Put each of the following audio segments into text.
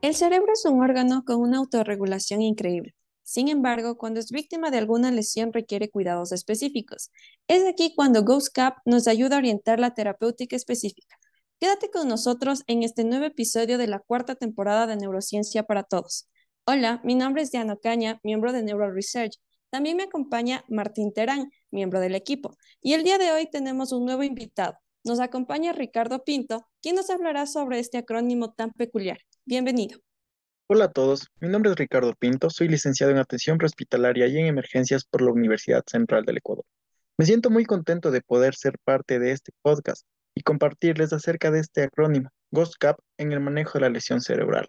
El cerebro es un órgano con una autorregulación increíble. Sin embargo, cuando es víctima de alguna lesión requiere cuidados específicos. Es aquí cuando Ghost Cap nos ayuda a orientar la terapéutica específica. Quédate con nosotros en este nuevo episodio de la cuarta temporada de Neurociencia para Todos. Hola, mi nombre es Diana Caña, miembro de Neural Research. También me acompaña Martín Terán, miembro del equipo. Y el día de hoy tenemos un nuevo invitado. Nos acompaña Ricardo Pinto, quien nos hablará sobre este acrónimo tan peculiar. Bienvenido. Hola a todos, mi nombre es Ricardo Pinto, soy licenciado en Atención Prehospitalaria y en Emergencias por la Universidad Central del Ecuador. Me siento muy contento de poder ser parte de este podcast y compartirles acerca de este acrónimo, GHOST-CAP, en el manejo de la lesión cerebral.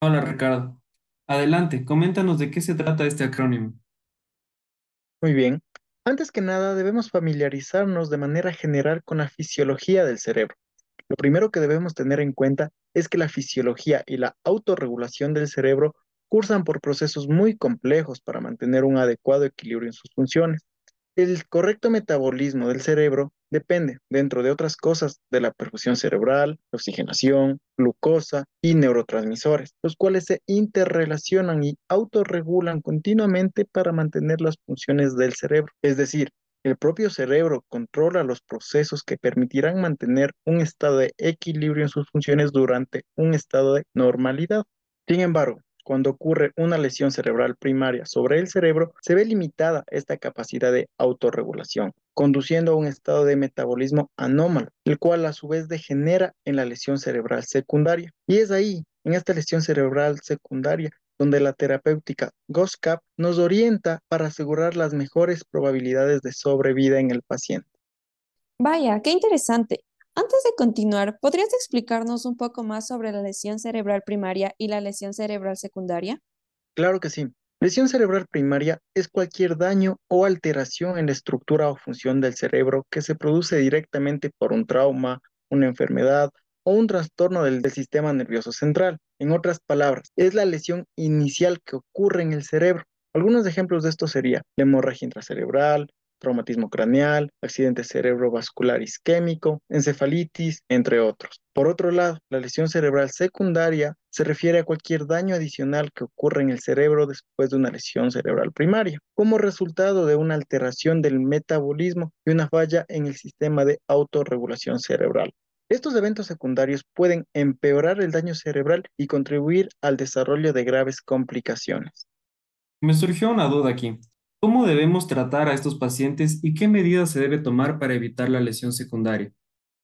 Hola Ricardo. Adelante, coméntanos de qué se trata este acrónimo. Muy bien. Antes que nada, debemos familiarizarnos de manera general con la fisiología del cerebro. Lo primero que debemos tener en cuenta es que la fisiología y la autorregulación del cerebro cursan por procesos muy complejos para mantener un adecuado equilibrio en sus funciones. El correcto metabolismo del cerebro depende, dentro de otras cosas, de la perfusión cerebral, oxigenación, glucosa y neurotransmisores, los cuales se interrelacionan y autorregulan continuamente para mantener las funciones del cerebro. Es decir, el propio cerebro controla los procesos que permitirán mantener un estado de equilibrio en sus funciones durante un estado de normalidad. Sin embargo, cuando ocurre una lesión cerebral primaria sobre el cerebro, se ve limitada esta capacidad de autorregulación, conduciendo a un estado de metabolismo anómalo, el cual a su vez degenera en la lesión cerebral secundaria. Y es ahí, en esta lesión cerebral secundaria, donde la terapéutica GOSCAP nos orienta para asegurar las mejores probabilidades de sobrevida en el paciente. Vaya, qué interesante. Antes de continuar, ¿podrías explicarnos un poco más sobre la lesión cerebral primaria y la lesión cerebral secundaria? Claro que sí. Lesión cerebral primaria es cualquier daño o alteración en la estructura o función del cerebro que se produce directamente por un trauma, una enfermedad o un trastorno del, sistema nervioso central. En otras palabras, es la lesión inicial que ocurre en el cerebro. Algunos ejemplos de esto serían la hemorragia intracerebral, traumatismo craneal, accidente cerebrovascular isquémico, encefalitis, entre otros. Por otro lado, la lesión cerebral secundaria se refiere a cualquier daño adicional que ocurre en el cerebro después de una lesión cerebral primaria, como resultado de una alteración del metabolismo y una falla en el sistema de autorregulación cerebral. Estos eventos secundarios pueden empeorar el daño cerebral y contribuir al desarrollo de graves complicaciones. Me surgió una duda aquí. ¿Cómo debemos tratar a estos pacientes y qué medidas se debe tomar para evitar la lesión secundaria?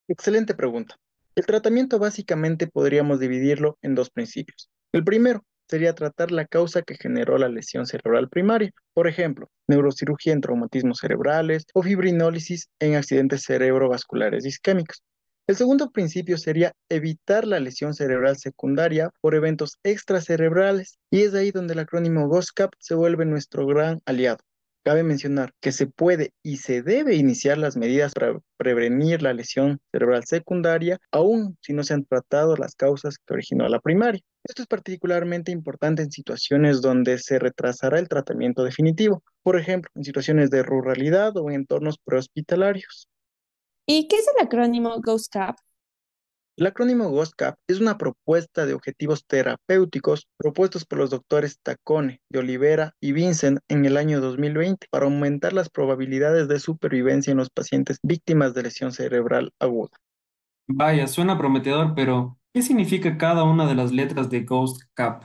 Excelente pregunta. El tratamiento básicamente podríamos dividirlo en dos principios. El primero sería tratar la causa que generó la lesión cerebral primaria, por ejemplo, neurocirugía en traumatismos cerebrales o fibrinólisis en accidentes cerebrovasculares isquémicos. El segundo principio sería evitar la lesión cerebral secundaria por eventos extracerebrales y es ahí donde el acrónimo GOSCAP se vuelve nuestro gran aliado. Cabe mencionar que se puede y se debe iniciar las medidas para prevenir la lesión cerebral secundaria, aun si no se han tratado las causas que originó la primaria. Esto es particularmente importante en situaciones donde se retrasará el tratamiento definitivo, por ejemplo, en situaciones de ruralidad o en entornos prehospitalarios. ¿Y qué es el acrónimo GHOSTCAP? El acrónimo GHOSTCAP es una propuesta de objetivos terapéuticos propuestos por los doctores Tacone, de Olivera y Vincent en el año 2020 para aumentar las probabilidades de supervivencia en los pacientes víctimas de lesión cerebral aguda. Vaya, suena prometedor, pero ¿qué significa cada una de las letras de GHOSTCAP?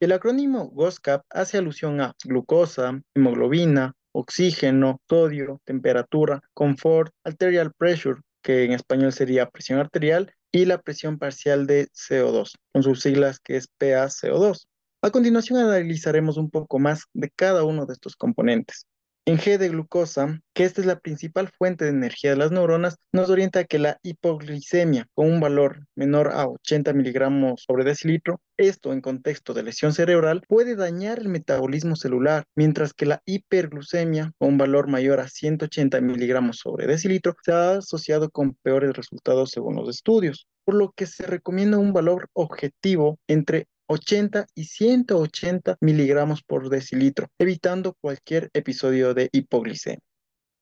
El acrónimo GHOSTCAP hace alusión a glucosa, hemoglobina, oxígeno, sodio, temperatura, confort, arterial pressure, que en español sería presión arterial, y la presión parcial de CO2, con sus siglas que es PaCO2. A continuación analizaremos un poco más de cada uno de estos componentes. En G de glucosa, que esta es la principal fuente de energía de las neuronas, nos orienta a que la hipoglicemia con un valor menor a 80 miligramos sobre decilitro, esto en contexto de lesión cerebral, puede dañar el metabolismo celular, mientras que la hiperglucemia con un valor mayor a 180 miligramos sobre decilitro se ha asociado con peores resultados según los estudios, por lo que se recomienda un valor objetivo entre 80 y 180 miligramos por decilitro, evitando cualquier episodio de hipoglicemia.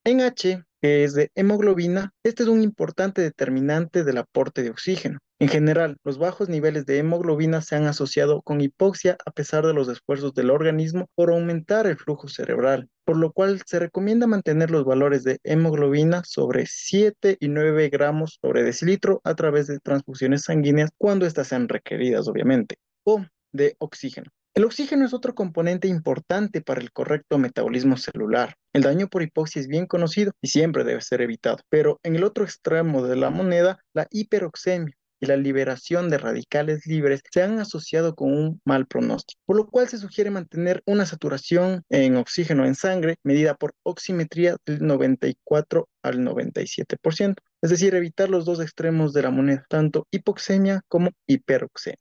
En H, que es de hemoglobina, este es un importante determinante del aporte de oxígeno. En general, los bajos niveles de hemoglobina se han asociado con hipoxia a pesar de los esfuerzos del organismo por aumentar el flujo cerebral, por lo cual se recomienda mantener los valores de hemoglobina sobre 7 y 9 gramos sobre decilitro a través de transfusiones sanguíneas cuando éstas sean requeridas, obviamente, o de oxígeno. El oxígeno es otro componente importante para el correcto metabolismo celular. El daño por hipoxia es bien conocido y siempre debe ser evitado, pero en el otro extremo de la moneda, la hiperoxemia y la liberación de radicales libres se han asociado con un mal pronóstico, por lo cual se sugiere mantener una saturación en oxígeno en sangre medida por oximetría del 94 al 97%, es decir, evitar los dos extremos de la moneda, tanto hipoxemia como hiperoxemia.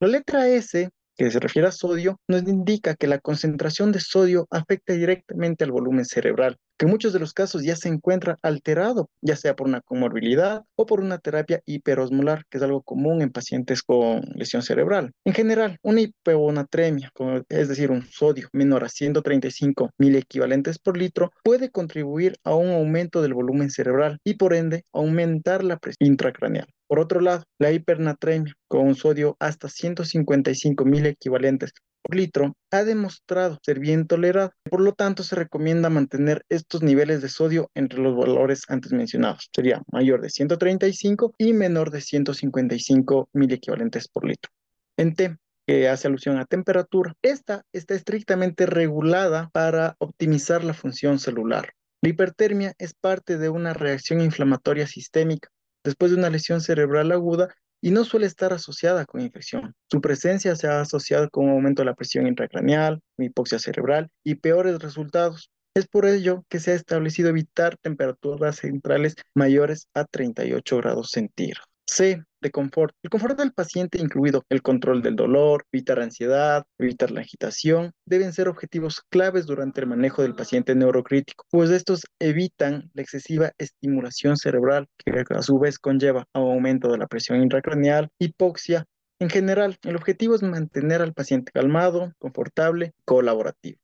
La letra S que se refiere a sodio, nos indica que la concentración de sodio afecta directamente al volumen cerebral, que en muchos de los casos ya se encuentra alterado, ya sea por una comorbilidad o por una terapia hiperosmolar, que es algo común en pacientes con lesión cerebral. En general, una hiponatremia, es decir, un sodio menor a 135 mil equivalentes por litro, puede contribuir a un aumento del volumen cerebral y por ende aumentar la presión intracraneal. Por otro lado, la hipernatremia con sodio hasta 155 mil equivalentes por litro ha demostrado ser bien tolerado. Por lo tanto, se recomienda mantener estos niveles de sodio entre los valores antes mencionados. Sería mayor de 135 y menor de 155 mil equivalentes por litro. En T, que hace alusión a temperatura, esta está estrictamente regulada para optimizar la función celular. La hipertermia es parte de una reacción inflamatoria sistémica después de una lesión cerebral aguda y no suele estar asociada con infección. Su presencia se ha asociado con un aumento de la presión intracraneal, hipoxia cerebral y peores resultados. Es por ello que se ha establecido evitar temperaturas centrales mayores a 38 grados centígrados. C de confort. El confort del paciente, incluido el control del dolor, evitar ansiedad, evitar la agitación, deben ser objetivos claves durante el manejo del paciente neurocrítico, pues estos evitan la excesiva estimulación cerebral, que a su vez conlleva un aumento de la presión intracraneal, hipoxia. En general, el objetivo es mantener al paciente calmado, confortable, colaborativo.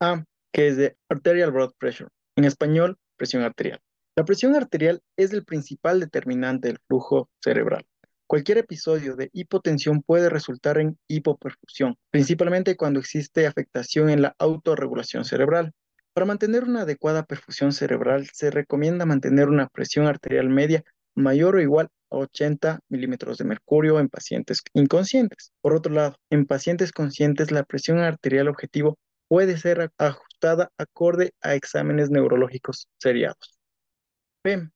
A, que es de arterial blood pressure. En español, presión arterial. La presión arterial es el principal determinante del flujo cerebral. Cualquier episodio de hipotensión puede resultar en hipoperfusión, principalmente cuando existe afectación en la autorregulación cerebral. Para mantener una adecuada perfusión cerebral, se recomienda mantener una presión arterial media mayor o igual a 80 milímetros de mercurio en pacientes inconscientes. Por otro lado, en pacientes conscientes, la presión arterial objetivo puede ser ajustada acorde a exámenes neurológicos seriados. P.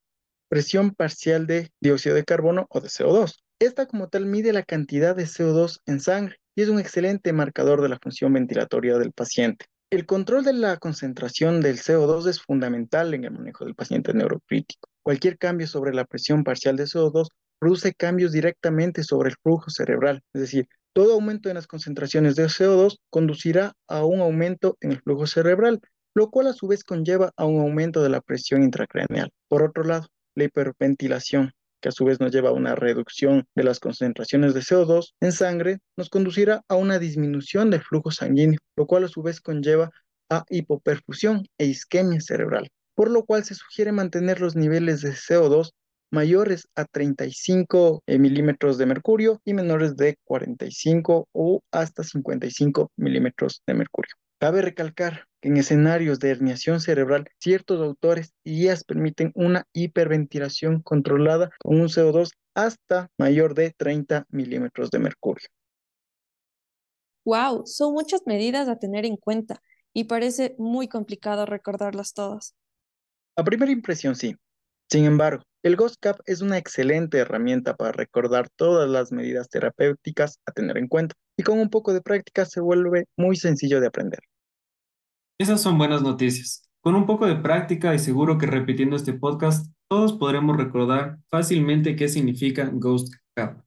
Presión parcial de dióxido de carbono o de CO2. Esta como tal mide la cantidad de CO2 en sangre y es un excelente marcador de la función ventilatoria del paciente. El control de la concentración del CO2 es fundamental en el manejo del paciente neurocrítico. Cualquier cambio sobre la presión parcial de CO2 produce cambios directamente sobre el flujo cerebral, es decir, todo aumento en las concentraciones de CO2 conducirá a un aumento en el flujo cerebral, lo cual a su vez conlleva a un aumento de la presión intracraneal. Por otro lado, la hiperventilación que a su vez nos lleva a una reducción de las concentraciones de CO2 en sangre, nos conducirá a una disminución del flujo sanguíneo, lo cual a su vez conlleva a hipoperfusión e isquemia cerebral, por lo cual se sugiere mantener los niveles de CO2 mayores a 35 eh, milímetros de mercurio y menores de 45 o hasta 55 milímetros de mercurio. Cabe recalcar que en escenarios de herniación cerebral, ciertos autores y guías permiten una hiperventilación controlada con un CO2 hasta mayor de 30 milímetros de mercurio. ¡Wow! Son muchas medidas a tener en cuenta y parece muy complicado recordarlas todas. A primera impresión, sí. Sin embargo, el GOSCAP es una excelente herramienta para recordar todas las medidas terapéuticas a tener en cuenta y con un poco de práctica se vuelve muy sencillo de aprender. Esas son buenas noticias. Con un poco de práctica y seguro que repitiendo este podcast, todos podremos recordar fácilmente qué significa Ghost Cap.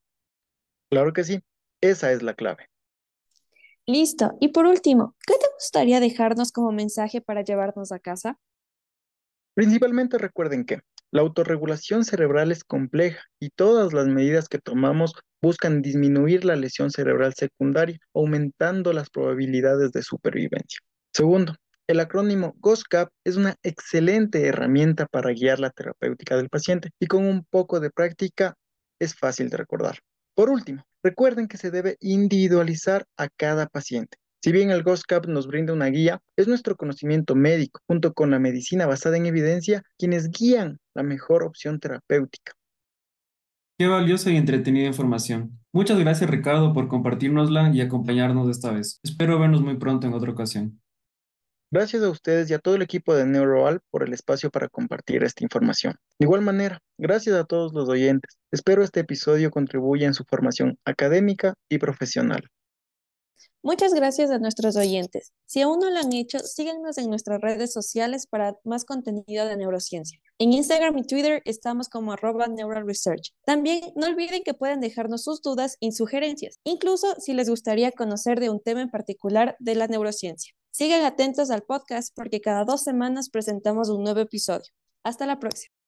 Claro que sí, esa es la clave. Listo. Y por último, ¿qué te gustaría dejarnos como mensaje para llevarnos a casa? Principalmente recuerden que La autorregulación cerebral es compleja y todas las medidas que tomamos buscan disminuir la lesión cerebral secundaria, aumentando las probabilidades de supervivencia. Segundo, el acrónimo GOSCAP es una excelente herramienta para guiar la terapéutica del paciente y con un poco de práctica es fácil de recordar. Por último, recuerden que se debe individualizar a cada paciente. Si bien el GOSCAP nos brinda una guía, es nuestro conocimiento médico, junto con la medicina basada en evidencia, quienes guían la mejor opción terapéutica. Qué valiosa y entretenida información. Muchas gracias Ricardo por compartirnosla y acompañarnos esta vez. Espero vernos muy pronto en otra ocasión. Gracias a ustedes y a todo el equipo de Neuroal por el espacio para compartir esta información. De igual manera, gracias a todos los oyentes. Espero este episodio contribuya en su formación académica y profesional. Muchas gracias a nuestros oyentes. Si aún no lo han hecho, síguenos en nuestras redes sociales para más contenido de neurociencia. En Instagram y Twitter estamos como arroba Neural Research. También no olviden que pueden dejarnos sus dudas y sugerencias, incluso si les gustaría conocer de un tema en particular de la neurociencia. Sigan atentos al podcast porque cada dos semanas presentamos un nuevo episodio. Hasta la próxima.